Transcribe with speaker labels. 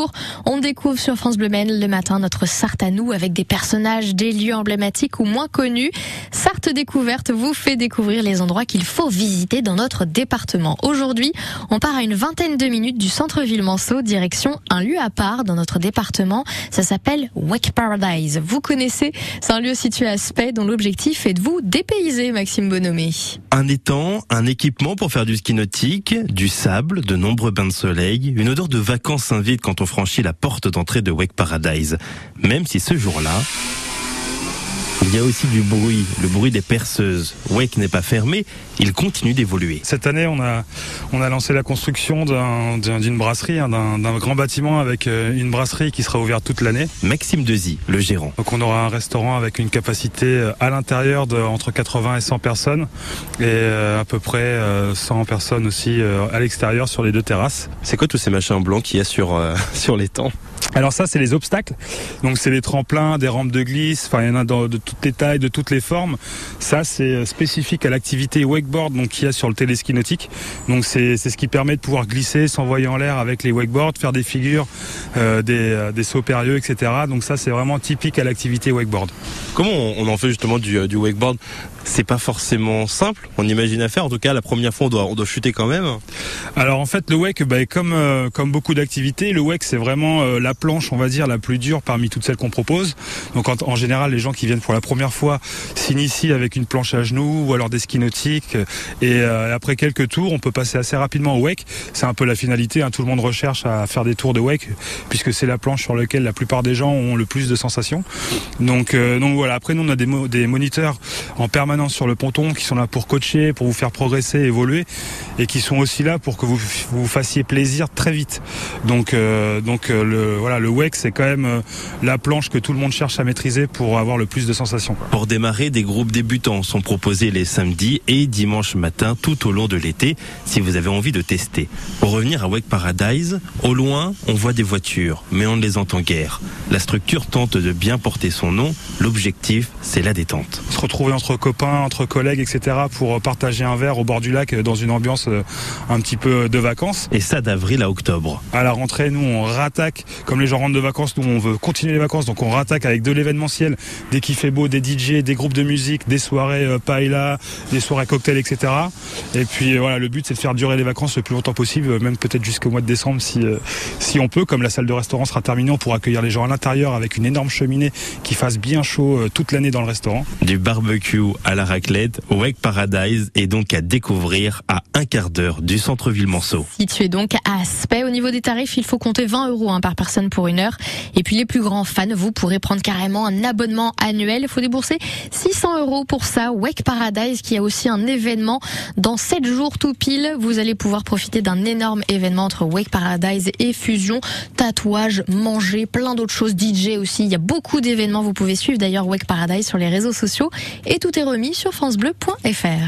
Speaker 1: cours. On découvre sur France Bleu Maine le matin notre Sarthe à nous avec des personnages des lieux emblématiques ou moins connus. Sarthe Découverte vous fait découvrir les endroits qu'il faut visiter dans notre département. Aujourd'hui, on part à une vingtaine de minutes du centre-ville Manceau, direction un lieu à part dans notre département. Ça s'appelle Wake Paradise. Vous connaissez, c'est un lieu situé à Spey dont l'objectif est de vous dépayser, Maxime Bonomé.
Speaker 2: Un étang, un équipement pour faire du ski nautique, du sable, de nombreux bains de soleil, une odeur de vacances s'invite quand on franchit la porte d'entrée de Wake Paradise. Même si ce jour-là, il y a aussi du bruit, le bruit des perceuses. Wake n'est pas fermé, il continue d'évoluer.
Speaker 3: Cette année, on a, on a lancé la construction d'une brasserie, hein, d'un grand bâtiment avec euh, une brasserie qui sera ouverte toute l'année.
Speaker 2: Maxime Dezy, le gérant.
Speaker 3: Donc on aura un restaurant avec une capacité euh, à l'intérieur de entre 80 et 100 personnes et euh, à peu près 100 personnes aussi à l'extérieur sur les deux terrasses.
Speaker 2: C'est quoi tous ces machins blancs qu'il y a sur, sur les temps?
Speaker 3: Alors ça, c'est les obstacles. Donc c'est les tremplins, des rampes de glisse. Enfin, il y en a de toutes les tailles, de toutes les formes. Ça, c'est spécifique à l'activité wakeboard donc qu'il y a sur le téléski nautique. Donc c'est ce qui permet de pouvoir glisser, s'envoyer en l'air avec les wakeboards, faire des figures, euh, des, euh, des, sauts périlleux, etc. Donc ça, c'est vraiment typique à l'activité wakeboard.
Speaker 2: Comment on en fait justement du, euh, du wakeboard? C'est pas forcément simple, on imagine à faire. En tout cas, la première fois, on doit, on doit chuter quand même.
Speaker 3: Alors en fait, le wake, bah, comme, euh, comme beaucoup d'activités, le wake, c'est vraiment euh, la planche, on va dire, la plus dure parmi toutes celles qu'on propose. Donc en, général, les gens qui viennent pour la première fois s'initient avec une planche à genoux ou alors des skis nautiques. Et euh, après quelques tours, on peut passer assez rapidement au wake. C'est un peu la finalité. Hein. Tout le monde recherche à faire des tours de wake puisque c'est la planche sur laquelle la plupart des gens ont le plus de sensations. Donc, donc voilà. Après, nous, on a des, moniteurs en permanence sur le ponton qui sont là pour coacher, pour vous faire progresser, évoluer et qui sont aussi là pour que vous vous fassiez plaisir très vite. Donc euh, euh, le WEC c'est quand même euh, la planche que tout le monde cherche à maîtriser pour avoir le plus de sensations.
Speaker 2: Pour démarrer, des groupes débutants sont proposés les samedis et dimanches matin tout au long de l'été si vous avez envie de tester. Pour revenir à WEC Paradise, au loin, on voit des voitures, mais on ne les entend guère. La structure tente de bien porter son nom. L'objectif, c'est la détente.
Speaker 3: Se retrouver entre copains entre collègues, etc. pour partager un verre au bord du lac dans une ambiance euh, un petit peu de vacances.
Speaker 2: Et ça d'avril à octobre.
Speaker 3: À la rentrée, nous on rattaque, comme les gens rentrent de vacances, nous on veut continuer les vacances, donc on rattaque avec de l'événementiel, dès qu'il fait beau, des DJ, des groupes de musique, des soirées euh, paella, des soirées cocktails, etc. Et puis euh, voilà, le but c'est de faire durer les vacances le plus longtemps possible, même peut-être jusqu'au mois de décembre si, si on peut. Comme la salle de restaurant sera terminée, on pourra accueillir les gens à l'intérieur avec une énorme cheminée qui fasse bien chaud toute l'année dans le restaurant.
Speaker 2: Du barbecue à la raclette, Wake Paradise est donc à découvrir à un quart d'heure du centre-ville Monceau.
Speaker 1: Situé donc à Aspect, au niveau des tarifs, il faut compter 20 euros hein, par personne pour une heure. Et puis les plus grands fans, vous pourrez prendre carrément un abonnement annuel. Il faut débourser 600 euros pour ça. Wake Paradise qui a aussi un événement dans 7 jours tout pile. Vous allez pouvoir profiter d'un énorme événement entre Wake Paradise et Fusion. Tatouage, manger, plein d'autres choses. DJ aussi. Il y a beaucoup d'événements. Vous pouvez suivre d'ailleurs Wake Paradise sur les réseaux sociaux. Et tout est remis sur francebleu.fr.